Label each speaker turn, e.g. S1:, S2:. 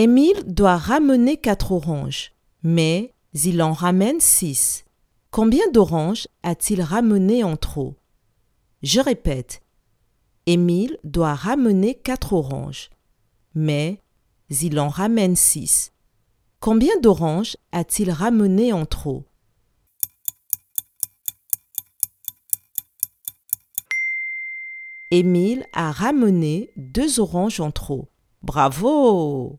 S1: Émile doit ramener quatre oranges, mais il en ramène six. Combien d'oranges a-t-il ramené en trop? Je répète. Émile doit ramener quatre oranges, mais il en ramène six. Combien d'oranges a-t-il ramené en trop? Émile a ramené deux oranges en trop. Bravo